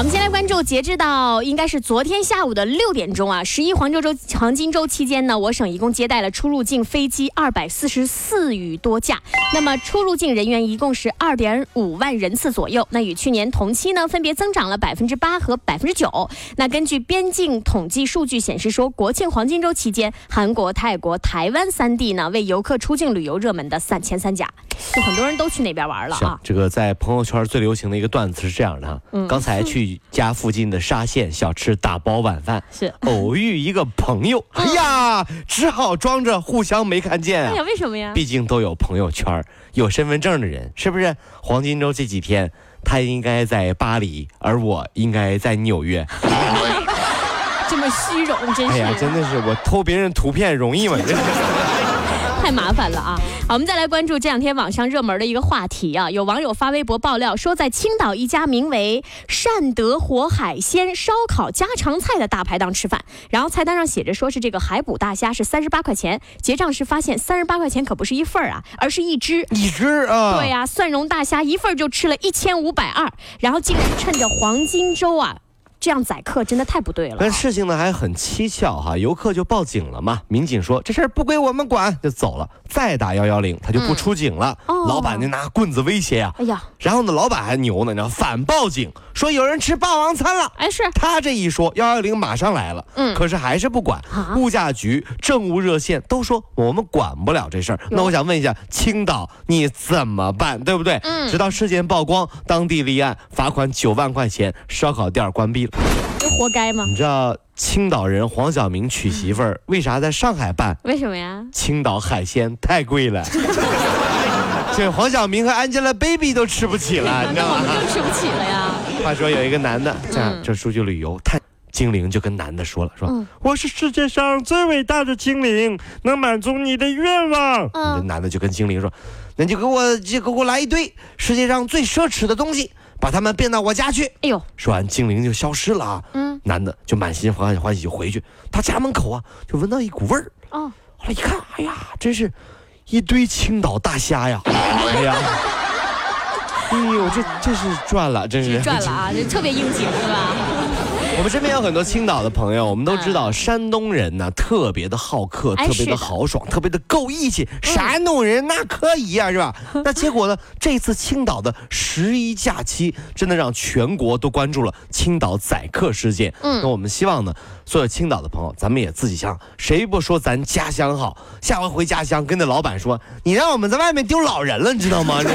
好，我们先来关注，截至到应该是昨天下午的六点钟啊，十一黄金周黄金周期间呢，我省一共接待了出入境飞机二百四十四余多架，那么出入境人员一共是二点五万人次左右，那与去年同期呢，分别增长了百分之八和百分之九。那根据边境统计数据显示说，国庆黄金周期间，韩国、泰国、台湾三地呢，为游客出境旅游热门的三前三甲，就很多人都去那边玩了啊。这个在朋友圈最流行的一个段子是这样的哈，刚才去。家附近的沙县小吃打包晚饭，是偶遇一个朋友，哎呀，只好装着互相没看见啊。哎呀，为什么呀？毕竟都有朋友圈，有身份证的人，是不是？黄金周这几天，他应该在巴黎，而我应该在纽约。这么虚荣，真是。哎呀，真的是我偷别人图片容易吗？太麻烦了啊！好，我们再来关注这两天网上热门的一个话题啊。有网友发微博爆料说，在青岛一家名为“善德活海鲜烧烤家常菜”的大排档吃饭，然后菜单上写着说是这个海捕大虾是三十八块钱，结账时发现三十八块钱可不是一份儿啊，而是一只一只啊。对呀，蒜蓉大虾一份就吃了一千五百二，然后竟然趁着黄金周啊。这样宰客真的太不对了。但事情呢还很蹊跷哈，游客就报警了嘛。民警说这事儿不归我们管，就走了。再打幺幺零，他就不出警了。老板就拿棍子威胁呀。哎呀，然后呢，老板还牛呢，你知道，反报警说有人吃霸王餐了。哎，是他这一说，幺幺零马上来了。嗯，可是还是不管。物价局、政务热线都说我们管不了这事儿。那我想问一下，青岛你怎么办？对不对？嗯。直到事件曝光，当地立案，罚款九万块钱，烧烤店关闭了。这活该吗？你知道青岛人黄晓明娶媳妇儿为啥在上海办？为什么呀？青岛海鲜太贵了，这黄晓明和 Angelababy 都吃不起了，你知道吗？更吃不起了呀。话说有一个男的这样这出去旅游，太精灵就跟男的说了，说我是世界上最伟大的精灵，能满足你的愿望。这男的就跟精灵说，那就给我就给我来一堆世界上最奢侈的东西。把他们变到我家去。哎呦！说完，精灵就消失了啊。嗯。男的就满心欢欢喜就回去，他家门口啊就闻到一股味儿。哦。后来一看，哎呀，真是一堆青岛大虾呀！哎呀，哎呦，这这是赚了，真是赚了啊！这特别应景，是吧？我们身边有很多青岛的朋友，我们都知道山东人呢特别的好客，特别的豪爽，特别的够义气。山东人那可以啊，是吧？那结果呢？这次青岛的十一假期真的让全国都关注了青岛宰客事件。嗯，那我们希望呢，所有青岛的朋友，咱们也自己想，谁不说咱家乡好？下回回家乡跟那老板说，你让我们在外面丢老人了，你知道吗？这是。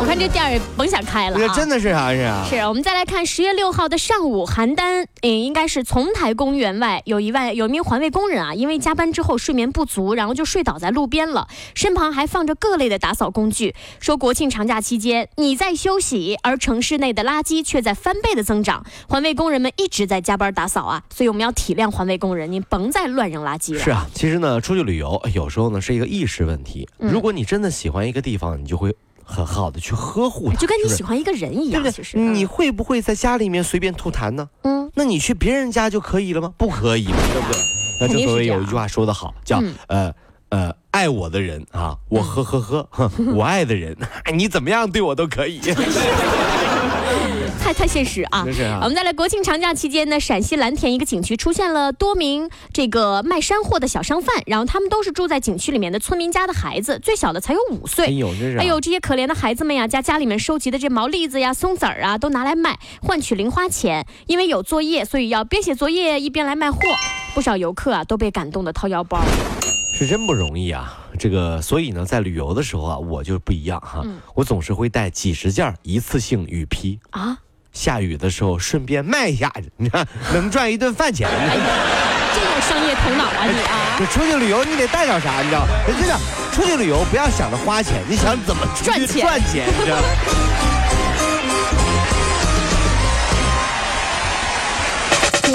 我看这店儿甭想开了啊！真的是啥是啊？是我们再来看十月六号的上午，邯郸嗯，应该是丛台公园外有一位有一名环卫工人啊，因为加班之后睡眠不足，然后就睡倒在路边了，身旁还放着各类的打扫工具。说国庆长假期间你在休息，而城市内的垃圾却在翻倍的增长，环卫工人们一直在加班打扫啊，所以我们要体谅环卫工人，您甭再乱扔垃圾了。是啊，其实呢，出去旅游有时候呢是一个意识问题。如果你真的喜欢一个地方，你就会。很好的去呵护，就跟你喜欢一个人一样，对不对？你会不会在家里面随便吐痰呢？嗯，那你去别人家就可以了吗？不可以，对不对？那正所谓有一句话说得好，叫呃呃，爱我的人啊，我呵呵呵，我爱的人，你怎么样对我都可以。太太现实啊！我们再来，国庆长假期间呢，陕西蓝田一个景区出现了多名这个卖山货的小商贩，然后他们都是住在景区里面的村民家的孩子，最小的才有五岁。哎呦，这是！哎呦，这些可怜的孩子们呀，家家里面收集的这毛栗子呀、松子儿啊，都拿来卖，换取零花钱。因为有作业，所以要边写作业一边来卖货。不少游客啊，都被感动的掏腰包。是真不容易啊！这个，所以呢，在旅游的时候啊，我就不一样哈，我总是会带几十件一次性雨披啊。下雨的时候顺便卖一下，你看能赚一顿饭钱。这有商业头脑啊你啊！你出去旅游你得带点啥？你知道？真的，出去旅游不要想着花钱，你想怎么赚钱？赚钱，你知道？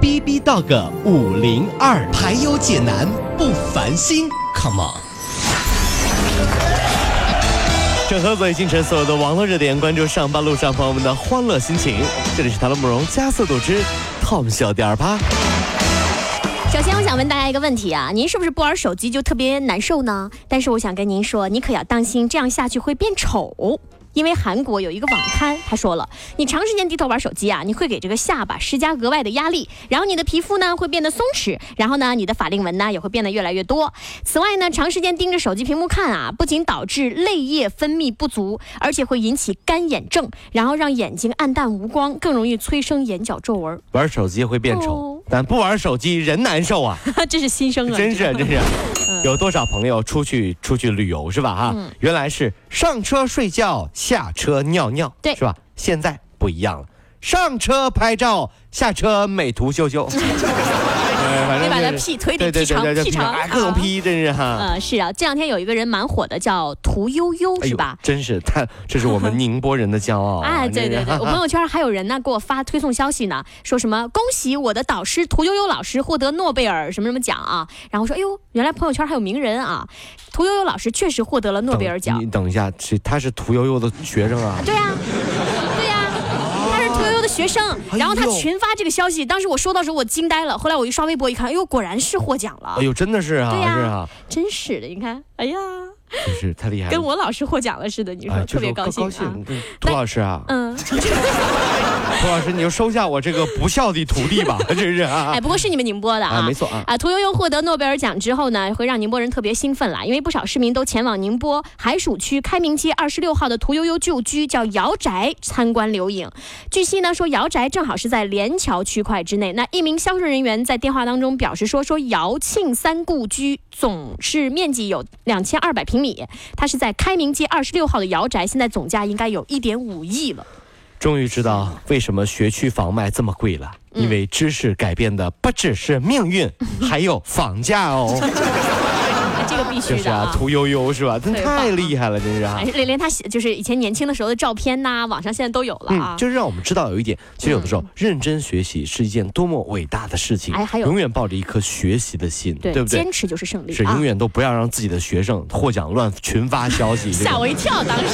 B B Dog 五零二，排忧解难不烦心，Come on！整合最京城所有的网络热点，关注上班路上朋友们的欢乐心情。这里是唐乐慕容加速度之 Tom 小点儿吧。首先，我想问大家一个问题啊，您是不是不玩手机就特别难受呢？但是我想跟您说，你可要当心，这样下去会变丑。因为韩国有一个网刊，他说了，你长时间低头玩手机啊，你会给这个下巴施加额外的压力，然后你的皮肤呢会变得松弛，然后呢你的法令纹呢也会变得越来越多。此外呢，长时间盯着手机屏幕看啊，不仅导致泪液分泌不足，而且会引起干眼症，然后让眼睛暗淡无光，更容易催生眼角皱纹。玩手机会变丑，但不玩手机人难受啊！这是新生啊，真是真是。有多少朋友出去出去旅游是吧？哈，原来是上车睡觉，下车尿尿，对，是吧？现在不一样了，上车拍照，下车美图秀秀。得把他 P 腿得 P 长 P 长，各种 P，真是哈。呃，是啊，这两天有一个人蛮火的，叫屠呦呦，是吧？真是他，这是我们宁波人的骄傲。哎，对对对，我 朋友圈还有人呢，给我发推送消息呢，说什么恭喜我的导师屠呦呦老师获得诺贝尔什么什么奖啊？然后说，哎呦，原来朋友圈还有名人啊！屠呦呦老师确实获得了诺贝尔奖。你等一下，这他是屠呦呦的学生啊？对呀。学生，然后他群发这个消息，当时我收到时候我惊呆了，后来我一刷微博一看，哎呦，果然是获奖了，哎呦，真的是啊，对呀，真是的，你看，哎呀。真是太厉害，跟我老师获奖了似的，你说特别高兴啊！涂老师啊，嗯，涂老师，你就收下我这个不孝的徒弟吧，真是啊！哎，不过是你们宁波的啊，没错啊！啊，屠呦呦获得诺贝尔奖之后呢，会让宁波人特别兴奋啦，因为不少市民都前往宁波海曙区开明街二十六号的屠呦呦旧居叫姚宅参观留影。据悉呢，说姚宅正好是在连桥区块之内。那一名销售人员在电话当中表示说，说姚庆三故居总是面积有两千二百平。平米，它是在开明街二十六号的姚宅，现在总价应该有一点五亿了。终于知道为什么学区房卖这么贵了，因为知识改变的不只是命运，还有房价哦。这个必须的啊！屠呦呦是吧？真太厉害了，真是啊！连连他就是以前年轻的时候的照片呐，网上现在都有了啊。就是让我们知道有一点，其实有的时候认真学习是一件多么伟大的事情。哎，还有永远抱着一颗学习的心，对不对？坚持就是胜利。是永远都不要让自己的学生获奖乱群发消息。吓我一跳，当时。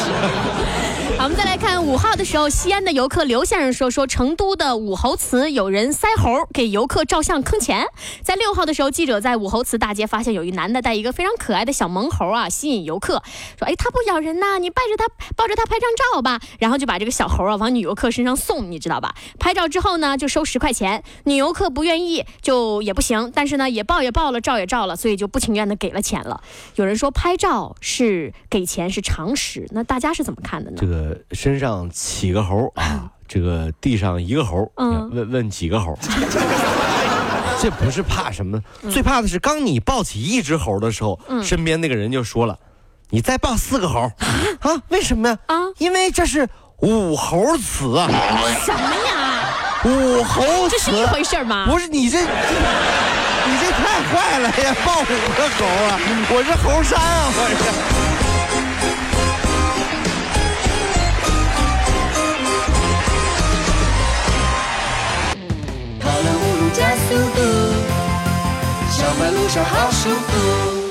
好，我们再来看五号的时候，西安的游客刘先生说，说成都的武侯祠有人塞猴给游客照相坑钱。在六号的时候，记者在武侯祠大街发现有一男的带一个非常可爱的小萌猴啊，吸引游客，说，哎，他不咬人呐，你抱着他，抱着他拍张照吧。然后就把这个小猴啊往女游客身上送，你知道吧？拍照之后呢，就收十块钱。女游客不愿意就也不行，但是呢也抱也抱了，照也照了，所以就不情愿的给了钱了。有人说拍照是给钱是常识，那大家是怎么看的呢？这个。身上起个猴啊，这个地上一个猴，问问几个猴？这不是怕什么，最怕的是刚你抱起一只猴的时候，身边那个人就说了：“你再抱四个猴啊？为什么呀？啊，因为这是武猴祠啊！什么呀？武猴这是一回事吗？不是你这，你这太坏了呀！抱五个猴啊？我是猴山啊！我是。加速度，上班路上好舒服。